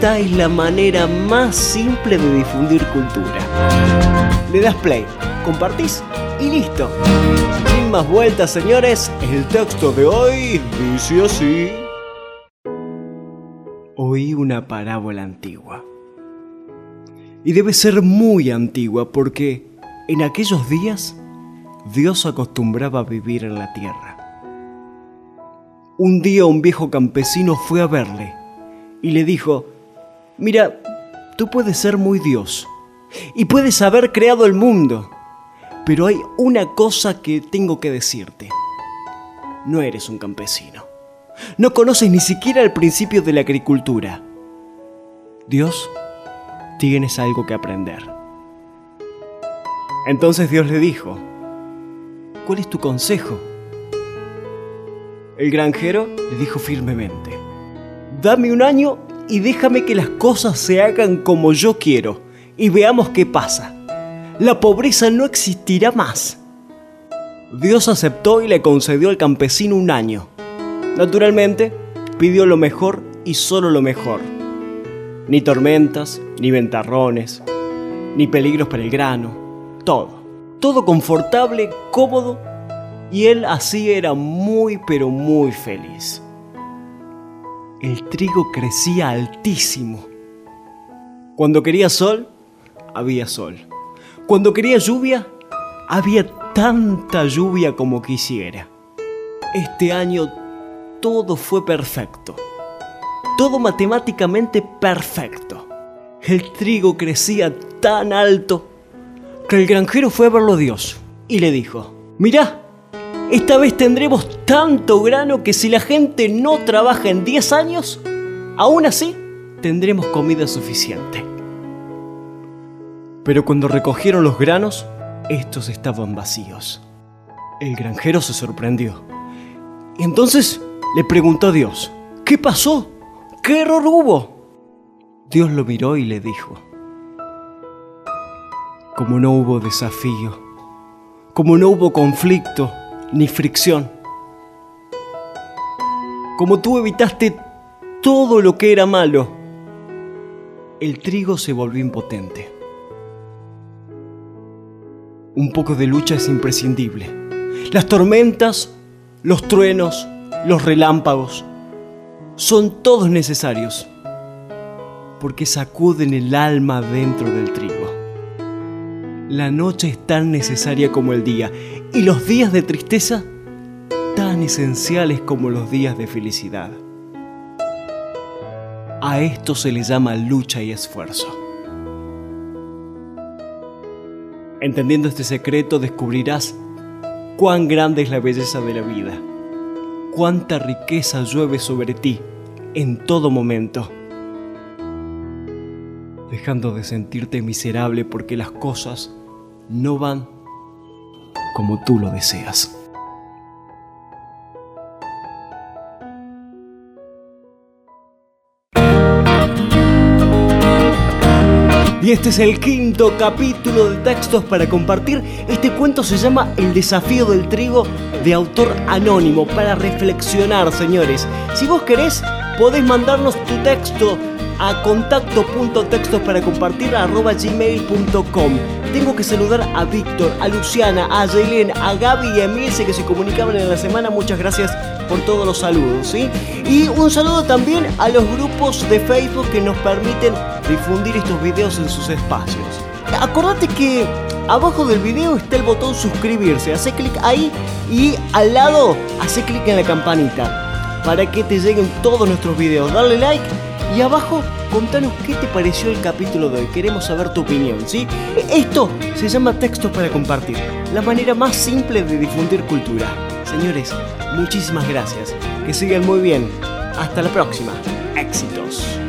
Esta es la manera más simple de difundir cultura. Le das play, compartís y listo. Sin más vueltas, señores, el texto de hoy dice así. Oí una parábola antigua. Y debe ser muy antigua porque en aquellos días Dios acostumbraba a vivir en la tierra. Un día un viejo campesino fue a verle y le dijo, mira, tú puedes ser muy Dios y puedes haber creado el mundo, pero hay una cosa que tengo que decirte. No eres un campesino. No conoces ni siquiera el principio de la agricultura. Dios, tienes algo que aprender. Entonces Dios le dijo, ¿cuál es tu consejo? El granjero le dijo firmemente, Dame un año y déjame que las cosas se hagan como yo quiero y veamos qué pasa. La pobreza no existirá más. Dios aceptó y le concedió al campesino un año. Naturalmente, pidió lo mejor y solo lo mejor. Ni tormentas, ni ventarrones, ni peligros para el grano. Todo. Todo confortable, cómodo, y él así era muy pero muy feliz el trigo crecía altísimo. Cuando quería sol, había sol. Cuando quería lluvia, había tanta lluvia como quisiera. Este año todo fue perfecto. Todo matemáticamente perfecto. El trigo crecía tan alto que el granjero fue a verlo a Dios y le dijo, mirá, esta vez tendremos tanto grano que si la gente no trabaja en 10 años, aún así tendremos comida suficiente. Pero cuando recogieron los granos, estos estaban vacíos. El granjero se sorprendió. Y entonces le preguntó a Dios, ¿qué pasó? ¿Qué error hubo? Dios lo miró y le dijo, como no hubo desafío, como no hubo conflicto, ni fricción. Como tú evitaste todo lo que era malo, el trigo se volvió impotente. Un poco de lucha es imprescindible. Las tormentas, los truenos, los relámpagos, son todos necesarios porque sacuden el alma dentro del trigo. La noche es tan necesaria como el día y los días de tristeza esenciales como los días de felicidad. A esto se le llama lucha y esfuerzo. Entendiendo este secreto descubrirás cuán grande es la belleza de la vida, cuánta riqueza llueve sobre ti en todo momento dejando de sentirte miserable porque las cosas no van como tú lo deseas. Y este es el quinto capítulo de textos para compartir. Este cuento se llama El desafío del trigo de autor anónimo para reflexionar, señores. Si vos querés, podés mandarnos tu texto a contacto.textos para compartir gmail.com. Tengo que saludar a Víctor, a Luciana, a Jaylene, a Gaby y a Emilce que se comunicaban en la semana. Muchas gracias por todos los saludos, ¿sí? Y un saludo también a los grupos de Facebook que nos permiten difundir estos videos en sus espacios. Acordate que abajo del video está el botón suscribirse. Hace clic ahí y al lado hace clic en la campanita para que te lleguen todos nuestros videos. Dale like y abajo contanos qué te pareció el capítulo de hoy. Queremos saber tu opinión, ¿sí? Esto se llama textos para compartir, la manera más simple de difundir cultura. Señores, muchísimas gracias. Que sigan muy bien. Hasta la próxima. Éxitos.